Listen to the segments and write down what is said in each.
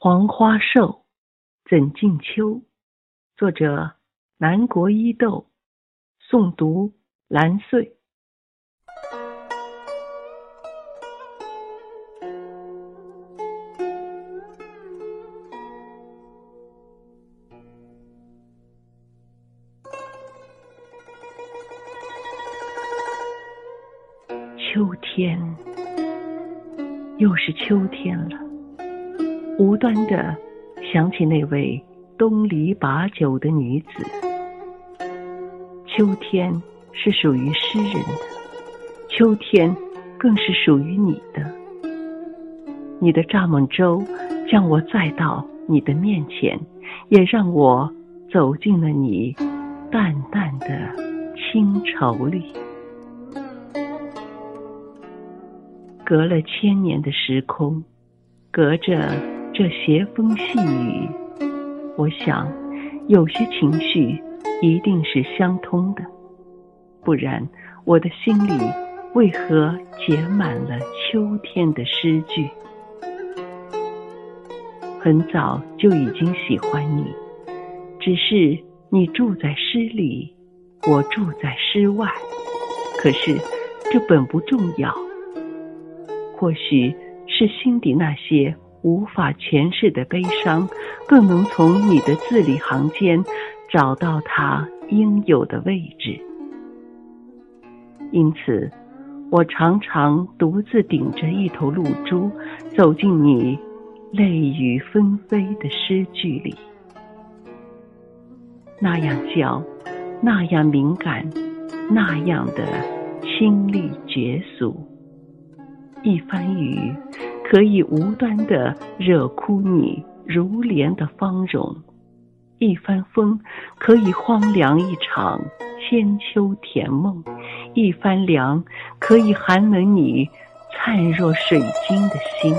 黄花瘦，怎尽秋？作者：南国伊豆，诵读：蓝穗。秋天，又是秋天了。无端的想起那位东篱把酒的女子。秋天是属于诗人的，秋天更是属于你的。你的蚱蜢舟将我载到你的面前，也让我走进了你淡淡的清愁里。隔了千年的时空，隔着。这斜风细雨，我想，有些情绪一定是相通的，不然我的心里为何结满了秋天的诗句？很早就已经喜欢你，只是你住在诗里，我住在诗外。可是这本不重要，或许是心底那些。无法诠释的悲伤，更能从你的字里行间找到它应有的位置。因此，我常常独自顶着一头露珠，走进你泪雨纷飞的诗句里。那样娇，那样敏感，那样的清丽绝俗。一番雨。可以无端的惹哭你如莲的芳容，一番风可以荒凉一场千秋甜梦，一番凉可以寒冷你灿若水晶的心。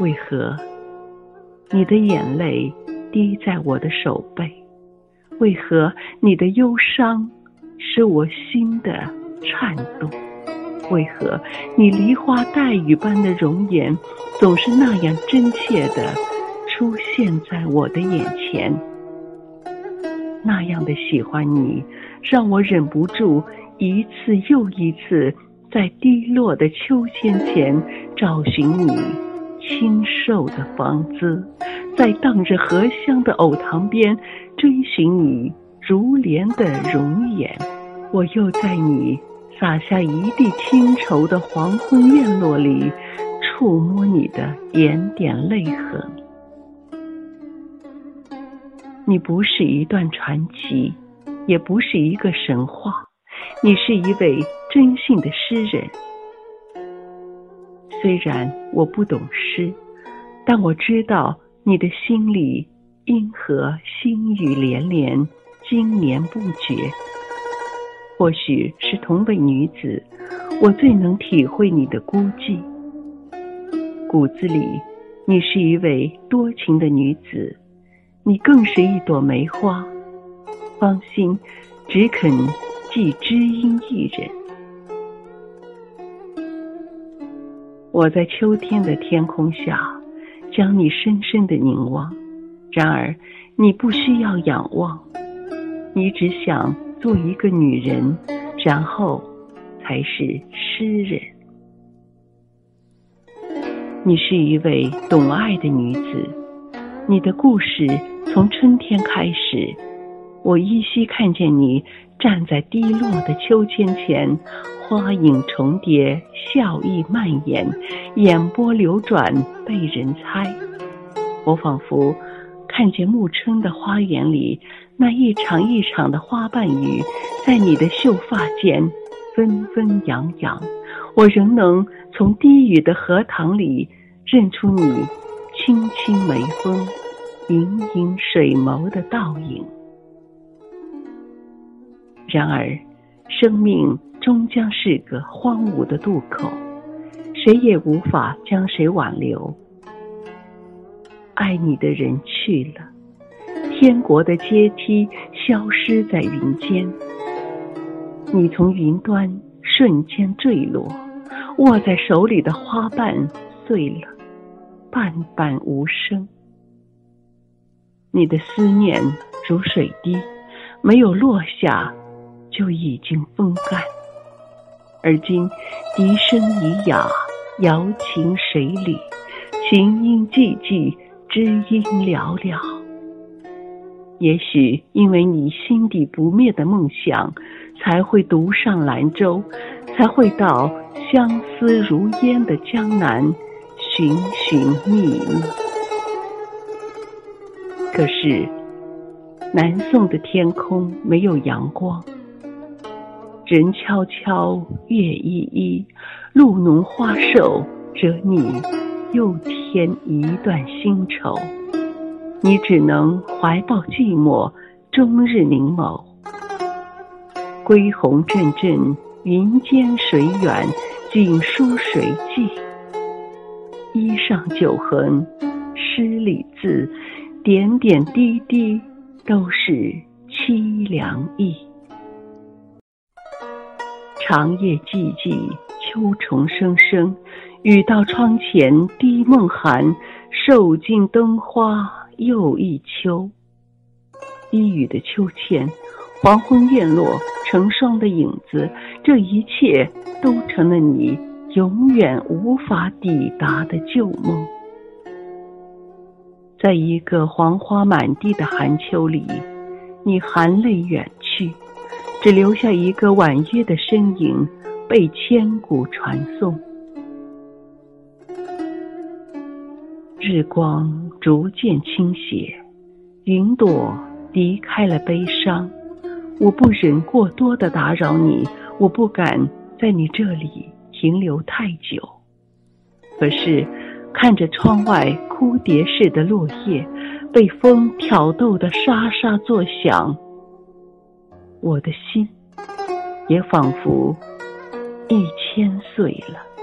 为何你的眼泪滴在我的手背？为何你的忧伤使我心的颤动？为何你梨花带雨般的容颜，总是那样真切的出现在我的眼前？那样的喜欢你，让我忍不住一次又一次在低落的秋千前找寻你清瘦的芳姿，在荡着荷香的藕塘边追寻你如莲的容颜。我又在你。洒下一地清愁的黄昏院落里，触摸你的点点泪痕。你不是一段传奇，也不是一个神话，你是一位真性的诗人。虽然我不懂诗，但我知道你的心里因何心语连连，经年不绝。或许是同为女子，我最能体会你的孤寂。骨子里，你是一位多情的女子，你更是一朵梅花，芳心只肯寄知音一人。我在秋天的天空下，将你深深的凝望。然而，你不需要仰望，你只想。做一个女人，然后才是诗人。你是一位懂爱的女子，你的故事从春天开始。我依稀看见你站在低落的秋千前，花影重叠，笑意蔓延，眼波流转，被人猜。我仿佛。看见暮春的花园里，那一场一场的花瓣雨，在你的秀发间纷纷扬扬。我仍能从低语的荷塘里认出你轻轻眉峰、盈盈水眸的倒影。然而，生命终将是个荒芜的渡口，谁也无法将谁挽留。爱你的人去了，天国的阶梯消失在云间。你从云端瞬间坠落，握在手里的花瓣碎了，半瓣无声。你的思念如水滴，没有落下，就已经风干。而今笛声已哑，瑶琴水里，琴音寂寂，知音寥寥。也许因为你心底不灭的梦想，才会独上兰州，才会到相思如烟的江南寻寻觅觅。可是，南宋的天空没有阳光，人悄悄，月依依，露浓花瘦，惹你又添一段新愁。你只能怀抱寂寞，终日凝眸。归鸿阵阵，云间水远，锦书谁寄？衣上酒痕，诗里字，点点滴滴都是凄凉意。长夜寂寂，秋虫声声，雨到窗前滴梦寒，受尽灯花。又一秋，低语的秋千，黄昏院落，成双的影子，这一切都成了你永远无法抵达的旧梦。在一个黄花满地的寒秋里，你含泪远去，只留下一个婉约的身影，被千古传颂。日光逐渐倾斜，云朵离开了悲伤。我不忍过多的打扰你，我不敢在你这里停留太久。可是看着窗外枯蝶似的落叶，被风挑逗的沙沙作响，我的心也仿佛一千岁了。